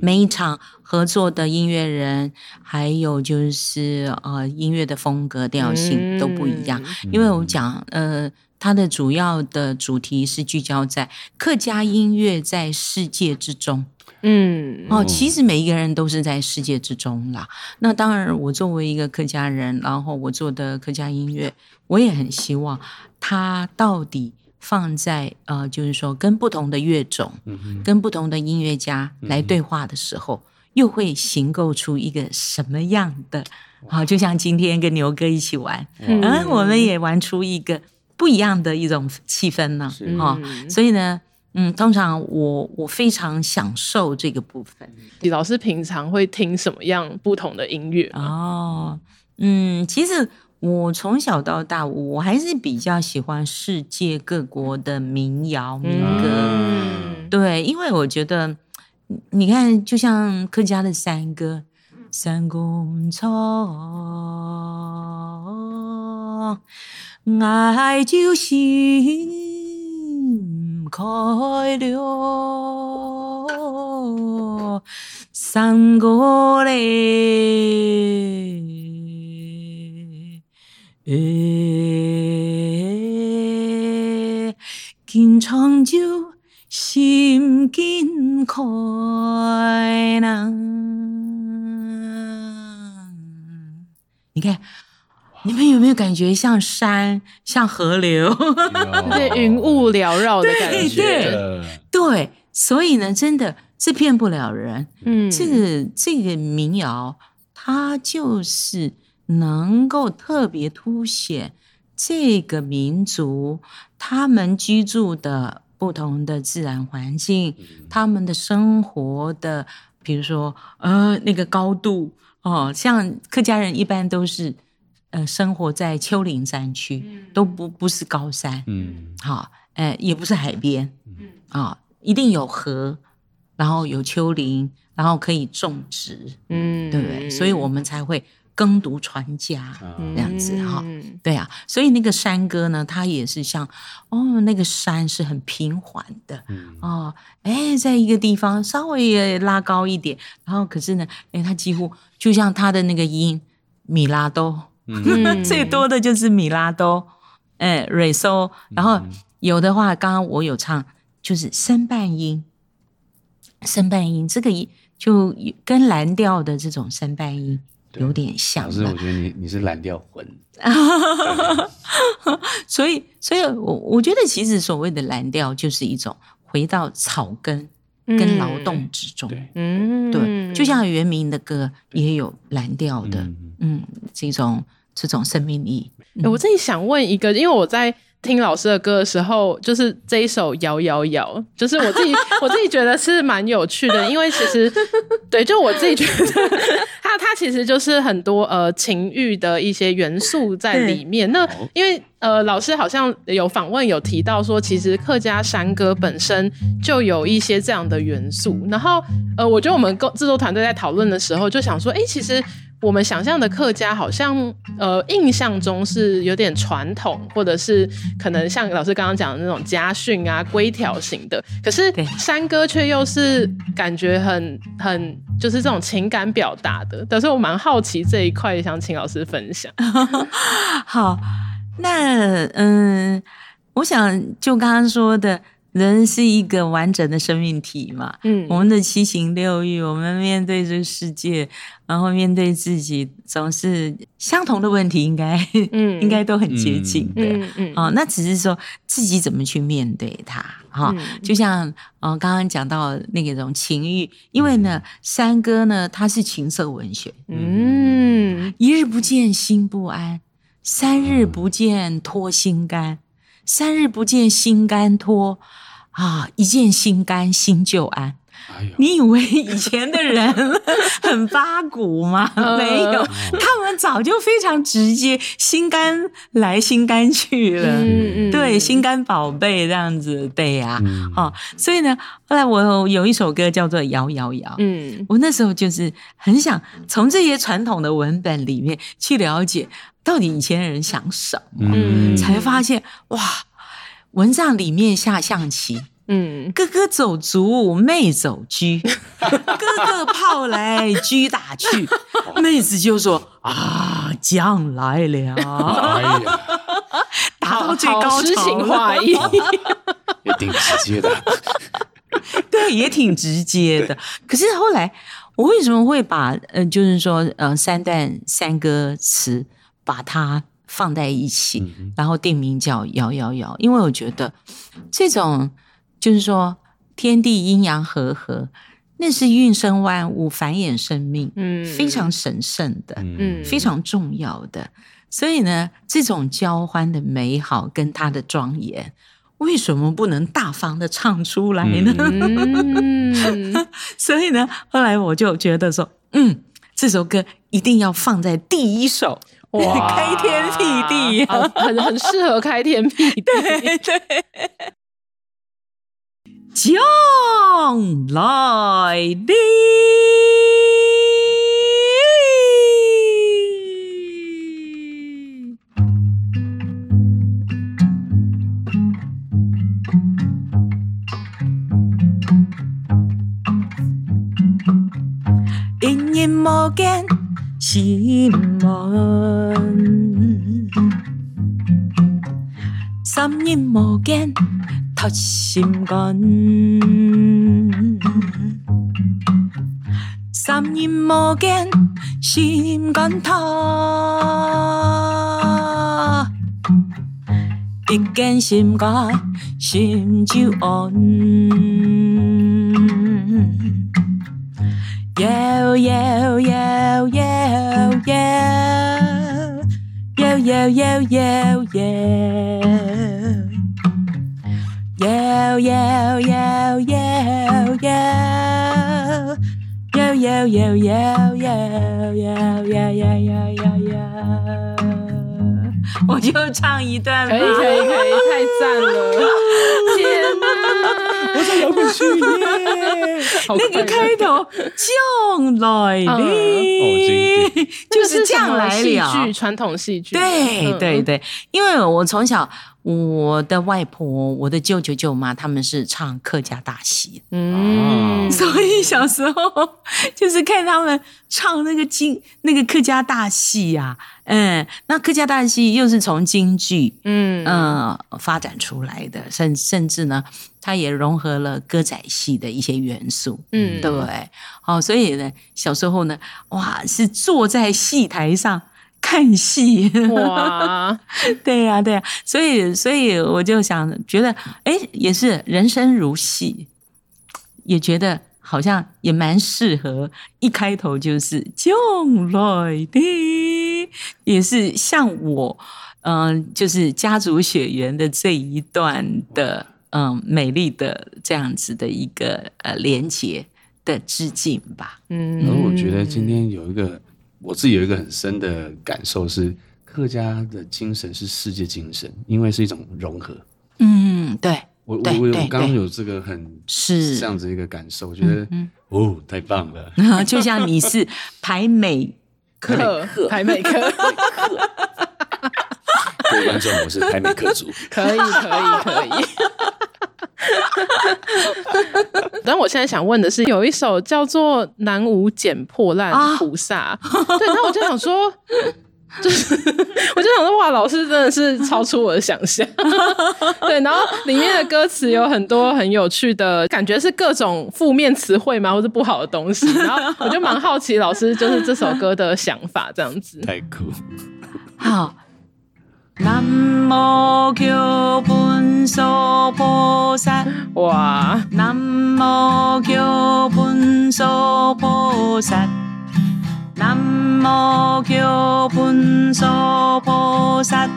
每一场合作的音乐人，还有就是呃音乐的风格调性都不一样。嗯、因为我讲呃，它的主要的主题是聚焦在客家音乐在世界之中。嗯，哦，其实每一个人都是在世界之中啦。那当然，我作为一个客家人，然后我做的客家音乐，我也很希望它到底放在呃，就是说跟不同的乐种，嗯、跟不同的音乐家来对话的时候，嗯、又会形构出一个什么样的？好哇，就像今天跟牛哥一起玩，嗯我们也玩出一个不一样的一种气氛呢。哈哦，所以呢。嗯，通常我我非常享受这个部分。李老师平常会听什么样不同的音乐？哦，嗯，其实我从小到大，我还是比较喜欢世界各国的民谣民歌。嗯、对，因为我觉得，你看，就像客家的山歌，山公草，爱就是。开了山歌嘞，哎，金长就心经开了。你看。你们有没有感觉像山，像河流，对，云雾缭绕的感觉？对对，对，所以呢，真的是骗不了人。嗯，这个这个民谣，它就是能够特别凸显这个民族他们居住的不同的自然环境，他们的生活的，比如说呃那个高度哦，像客家人一般都是。呃，生活在丘陵山区，嗯、都不不是高山，嗯，好，呃，也不是海边，嗯，啊，一定有河，然后有丘陵，然后可以种植，嗯，对不对？所以我们才会耕读传家、嗯、这样子，哈，对啊，所以那个山歌呢，它也是像，哦，那个山是很平缓的，嗯，哦，哎，在一个地方稍微也拉高一点，然后可是呢，哎，它几乎就像它的那个音米拉多。嗯、最多的就是米拉多，哎，瑞索，然后有的话，刚刚我有唱，就是升半音，升半音，这个音就跟蓝调的这种升半音有点像。老师，我觉得你你是蓝调魂，所以，所以我我觉得其实所谓的蓝调就是一种回到草根跟劳动之中，嗯，对，就像原明的歌也有蓝调的，嗯，嗯，这种。这种生命力，我自己想问一个，因为我在听老师的歌的时候，就是这一首《摇摇摇》，就是我自己 我自己觉得是蛮有趣的，因为其实对，就我自己觉得它它其实就是很多呃情欲的一些元素在里面。那因为呃老师好像有访问有提到说，其实客家山歌本身就有一些这样的元素。然后呃，我觉得我们制作团队在讨论的时候就想说，哎，其实。我们想象的客家好像，呃，印象中是有点传统，或者是可能像老师刚刚讲的那种家训啊、规条型的。可是山歌却又是感觉很很就是这种情感表达的。但是我蛮好奇这一块，想请老师分享。好，那嗯，我想就刚刚说的。人是一个完整的生命体嘛，嗯，我们的七情六欲，我们面对这个世界，然后面对自己，总是相同的问题，应该，嗯，应该都很接近的，嗯嗯，哦，那只是说自己怎么去面对它，哈，就像呃刚刚讲到那个种情欲，因为呢，山哥呢，他是情色文学，嗯，一日不见心不安，三日不见脱心肝。三日不见心肝脱，啊！一见心甘心就安。哎，你以为以前的人很八股吗？没有，他们早就非常直接，心肝来心肝去了。嗯嗯，对，心肝宝贝这样子，对呀、啊，嗯哦，所以呢，后来我有一首歌叫做《摇摇摇》，嗯，我那时候就是很想从这些传统的文本里面去了解，到底以前的人想什么，嗯才发现哇，蚊帐里面下象棋。嗯，哥哥走卒，妹走车。哥哥炮来车打去，妹子就说啊，将来了，哎呀，达到最高好诗情潮画意。也挺直接的。对，也挺直接的。可是后来，我为什么会把呃，就是说呃，三段三歌词把它放在一起，嗯然后定名叫《摇摇摇》？因为我觉得这种就是说天地阴阳和合，那是运生万物、繁衍生命，嗯非常神圣的，嗯非常重要的。所以呢，这种交欢的美好跟它的庄严。为什么不能大方的唱出来呢？嗯，所以呢，后来我就觉得说，嗯，这首歌一定要放在第一首，哇开天辟地，好很很适合开天辟地。对 对，将来的。隐隐无间心门，三隐无间托心肝，三隐无见心肝托，一见心肝心就安。摇摇摇摇摇，摇摇摇摇摇，摇摇摇摇摇，摇摇摇摇摇摇摇摇摇，我就唱一段吧。可以可以可以，太赞了！天哪，我想摇滚去耶！那个开头将来嗯的，就是将来这是什么了戏剧，传统戏剧。对嗯。对对，因为我从小，我的外婆、我的舅舅舅妈他们是唱客家大戏，嗯，所以小时候就是看他们唱那个京那个客家大戏呀、啊，嗯，那客家大戏又是从京剧嗯。嗯发展出来的，甚甚至呢，它也融合了歌仔戏的一些元素，嗯。对。不对？好，所以呢，小时候呢，哇，是坐在戏台上看戏，哇，对呀、对呀、所以，所以我就想，觉得，哎，也是人生如戏，也觉得好像也蛮适合。一开头就是将来的，也是像我，嗯、就是家族血缘的这一段的，嗯，美丽的这样子的一个呃连接的致敬吧。嗯而我觉得今天有一个，我自己有一个很深的感受是，客家的精神是世界精神，因为是一种融合。嗯，对，我我我刚刚有这个很是这样子一个感受，我觉得嗯哦，太棒了。就像你是排美克 排美克，各位 观众，我是排美客族。可以可以可以。但我现在想问的是，有一首叫做《南无捡破烂菩萨》对，然后我就想说，就是 我就想说，哇，老师真的是超出我的想象。对，然后里面的歌词有很多很有趣的感觉，是各种负面词汇嘛，或是不好的东西。然后我就蛮好奇，老师就是这首歌的想法这样子。太酷！好，南无求本娑菩萨，哇，南无求本娑菩萨，南无求本娑菩萨，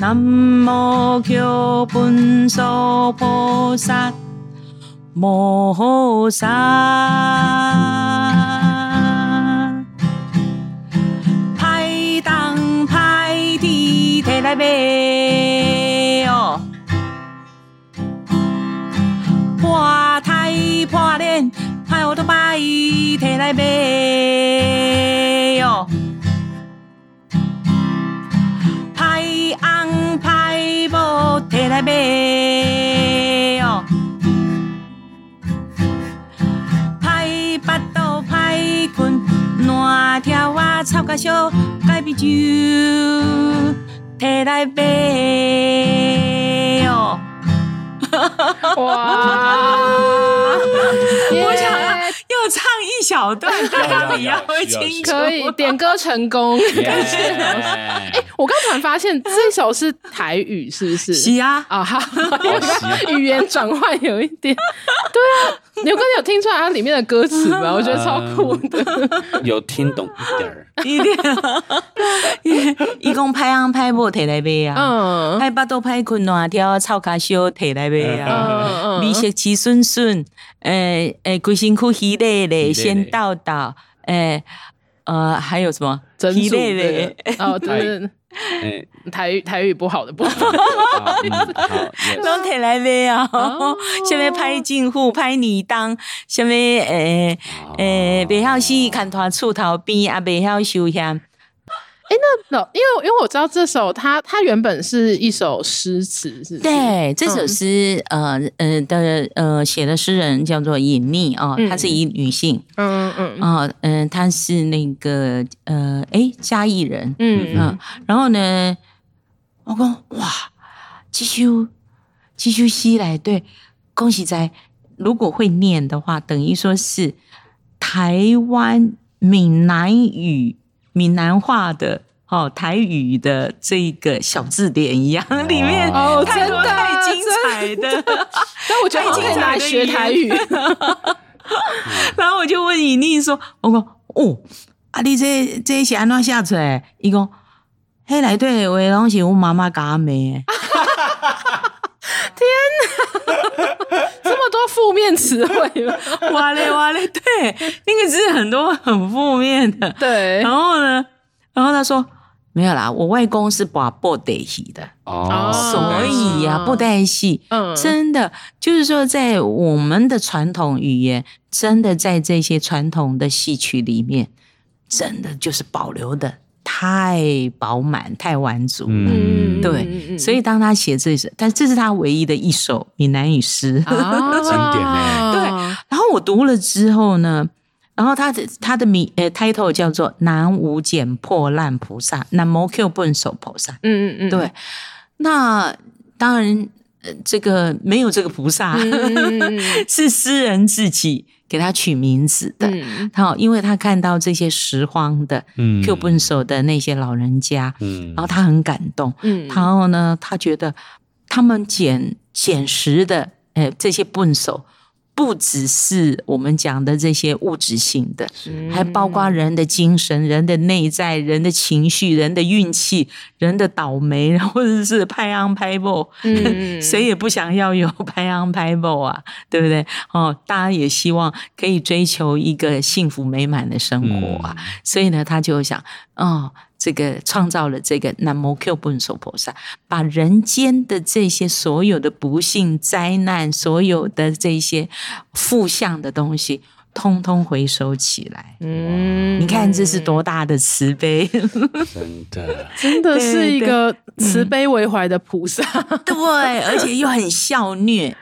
南无求本娑菩萨，无啥，歹地摕来卖哦，破胎破脸歹乌托邦摕来卖哦，歹翁歹某摕来卖哦。烂条啊，臭甲烧，改啤酒，摕来卖哦！哇！我想又唱一小段，大家比较清楚。可以点歌成功，感谢老师。哎，我刚突然发现这首是台语，是不是？是啊，啊哈，语言转换有一点。对啊，牛哥，你有听出来它里面的歌词吗？我觉得超酷的，有听懂一点儿。一点，伊讲歹翁歹某摕来卖啊，拍巴肚拍困暖条臭卡烧摕来卖啊，美食吃顺顺，诶诶，规身躯稀咧咧，先倒倒，诶呃，还有什么？真煮的哦，对，台语台语不好的不 好，拢摕来卖啊，什么歹政府歹年冬，什么诶诶，袂晓死牵拖厝头边，啊，袂晓收险。哎，那因为因为我知道这首它它原本是一首诗词，是对这首诗呃呃的呃写的诗人叫做尹秘哦，她是一女性，嗯嗯嗯。嗯，她是那个呃哎嘉义人，嗯嗯，然后呢，我讲哇，这首这首诗来对，恭喜在如果会念的话，等于说是台湾闽南语。闽南话的哦，台语的这个小字典一样，里面哦，真的太精彩的，但我觉得可以来学台语。然后我就问尹丽说：“我说哦，啊，你这这是安怎写出来？伊讲，嘿，来对，我拢是我妈妈教我的。天哪，这么多负面词汇，哇嘞哇嘞，对，那个是很多很负面的，对。然后呢，然后他说没有啦，我外公是把布袋戏的。哦，所以呀、啊，布袋戏，嗯，真的就是说，在我们的传统语言，真的在这些传统的戏曲里面，真的就是保留的。太饱满，太完足了，嗯、对，所以当他写这首，但这是他唯一的一首闽南语诗，经典呢。对，然后我读了之后呢，然后他的他的名呃 title 叫做《南无捡破烂菩萨》，南无 Q 笨手菩萨。嗯嗯嗯，对。那当然，呃，这个没有这个菩萨，嗯、是诗人自己。给他取名字的，好、嗯，因为他看到这些拾荒的、嗯。Q 笨手的那些老人家，嗯、然后他很感动，嗯、然后呢，他觉得他们捡捡拾的，哎，这些笨手。不只是我们讲的这些物质性的，是还包括人的精神、人的内在、人的情绪、人的运气、人的倒霉，或者是拍昂拍某，嗯，谁也不想要有 拍昂拍某啊，对不对？哦，大家也希望可以追求一个幸福美满的生活啊，嗯、所以呢，他就想，哦。这个创造了这个南无 Q 本手菩萨，把人间的这些所有的不幸灾难，所有的这些负向的东西，通通回收起来。嗯，你看这是多大的慈悲，真的，真的是一个慈悲为怀的菩萨。对，而且又很孝虐。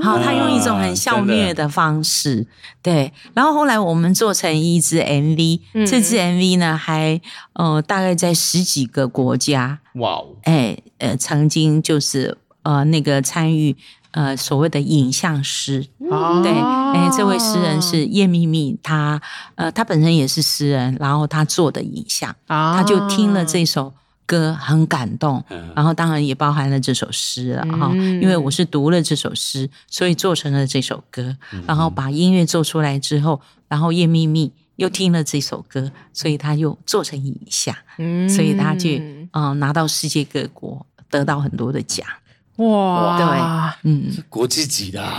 好，他用一种很笑虐的方式，对。然后后来我们做成一支 MV，这支 MV 呢还呃大概在十几个国家，哇哦，哎呃曾经就是呃那个参与呃所谓的影像师，对，哎这位诗人是叶秘密，他呃他本身也是诗人，然后他做的影像，他就听了这首。歌很感动，然后当然也包含了这首诗了哈。嗯、因为我是读了这首诗，所以做成了这首歌。嗯、然后把音乐做出来之后，然后叶秘密又听了这首歌，所以他又做成影像，嗯、所以他去嗯拿到世界各国，得到很多的奖。哇，对嗯，是国际级的、啊，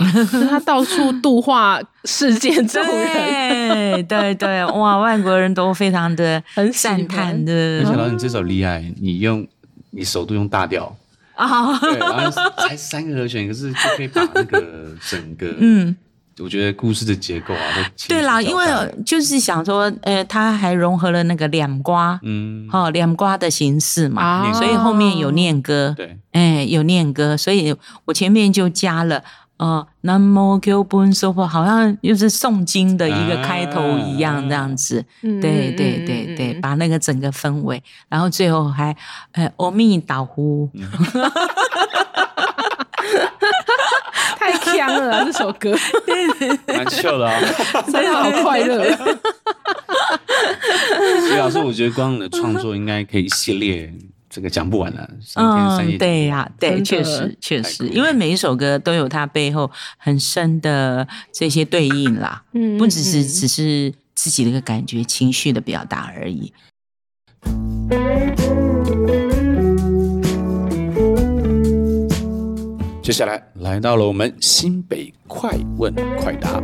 他到处度化世界众人，对对对，哇，外国人都非常的很赞叹的。没想到你这首厉害，你用你首度用大调。啊，对，然后才三个和弦，可是就可以把那个整个嗯。我觉得故事的结构啊，都对啦，因为就是想说，呃，它还融合了那个两瓜，嗯，好、哦、两瓜的形式嘛，啊、所以后面有念歌，对，哎，有念歌，所以我前面就加了，呃，南无久本娑婆，好像又是诵经的一个开头一样，这样子，啊、对对对对，把那个整个氛围，然后最后还，呃，阿弥陀佛。嗯 太强了、啊，这首歌，蛮秀的啊，真的好快乐。徐老师，我觉得光你的创作应该可以系列这个讲不完了，三天三夜。嗯、对呀、啊，对，确实确实，因为每一首歌都有它背后很深的这些对应啦，嗯，不只是只是自己的一个感觉、情绪的表达而已。接下来来到了我们新北快问快答，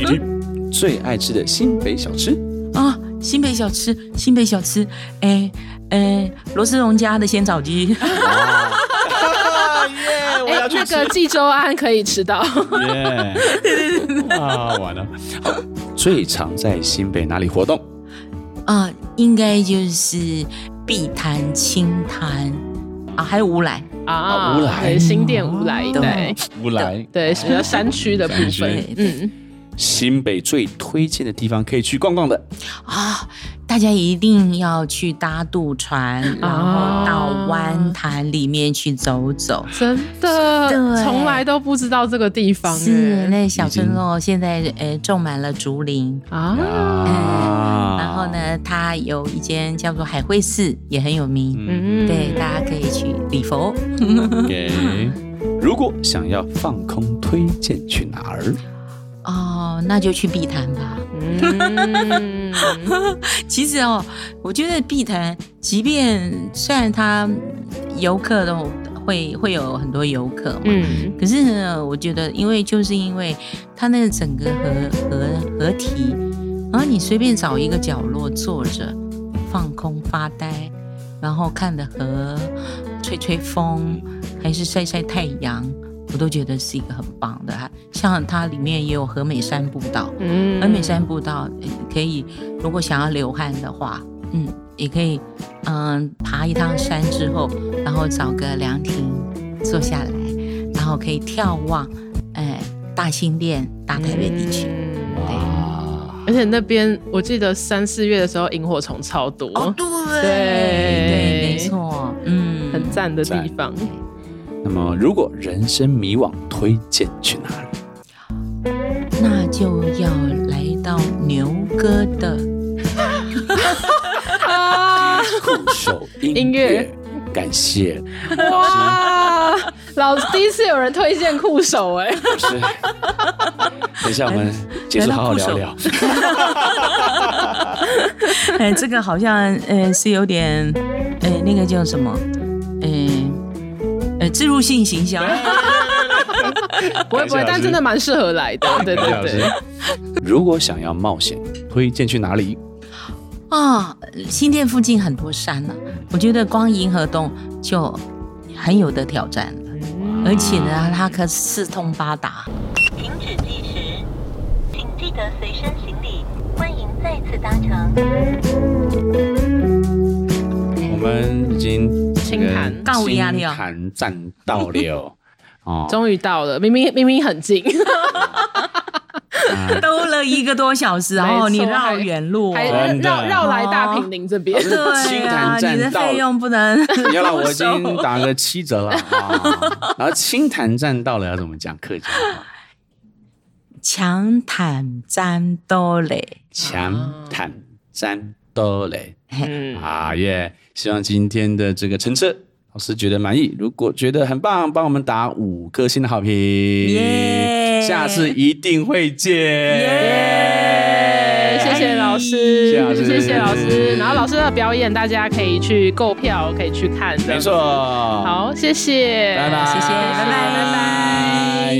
最爱吃的新北小吃啊、哦，新北小吃，新北小吃，哎哎，罗斯荣家的鲜草鸡，耶！我要去吃。那个济州安可以吃到，耶！啊，完了。好，最常在新北哪里活动？啊、呃，应该就是碧潭、青潭啊，还有乌来。啊，乌来。新店乌来一带，乌来。对，是比较山区的部分。嗯，新北最推荐的地方可以去逛逛的啊，大家一定要去搭渡船，然后到湾潭里面去走走。真的，从来都不知道这个地方。是那小村落现在呃种满了竹林啊。然后呢，它有一间叫做海会寺，也很有名。嗯，对，大家可以去礼佛。okay. 如果想要放空，推荐去哪儿？哦，那就去碧潭吧。嗯，其实哦，我觉得碧潭，即便虽然它游客都会会有很多游客嘛，嗯，可是呢，我觉得，因为就是因为它那个整个河河河堤，然后你随便找一个角落坐着放空发呆，然后看着河。吹吹风，还是晒晒太阳，我都觉得是一个很棒的。像它里面也有和美山步道，嗯，和美山步道可以，如果想要流汗的话，嗯，也可以，嗯，爬一趟山之后，然后找个凉亭坐下来，然后可以眺望，哎，大新店、大台北地区。嗯、对，而且那边我记得三四月的时候，萤火虫超多。哦，对，对，对，没错，嗯。很赞的地方。那么，如果人生迷惘，推荐去哪里？那就要来到牛哥的酷手音乐。感谢哇！老师第一次有人推荐酷手哎。不是，等一下我们结束好好聊聊。哎，这个好像呃是有点哎那个叫什么？呃呃，置入性行销，不会不会，但真的蛮适合来的，对对对。如果想要冒险，推荐去哪里？啊，新店附近很多山呢，我觉得光银河洞就很有的挑战了，而且呢，它可四通八达。停止计时，请记得随身行李，欢迎再次搭乘。我们已经。青潭，青潭站到了。哦，终于到了，明明明明很近，兜了一个多小时，然后你绕远路，还绕绕来大平林这边。对，青潭站你的费用不能，要了，我已经打个七折了啊。然后清潭站到了要怎么讲客家话？强坦站到了，强坦站到了，啊耶！希望今天的这个乘车老师觉得满意。如果觉得很棒，帮我们打五颗星的好评。耶！下次一定会见。耶！谢谢谢老师，谢谢老师谢谢老师。然后老师的表演，大家可以去购票，可以去看。没错。好，谢谢，拜拜，谢谢，拜拜，拜拜。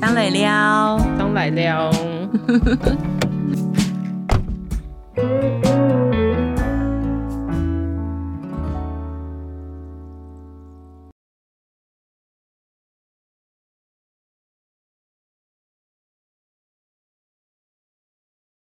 张磊撩，张磊了。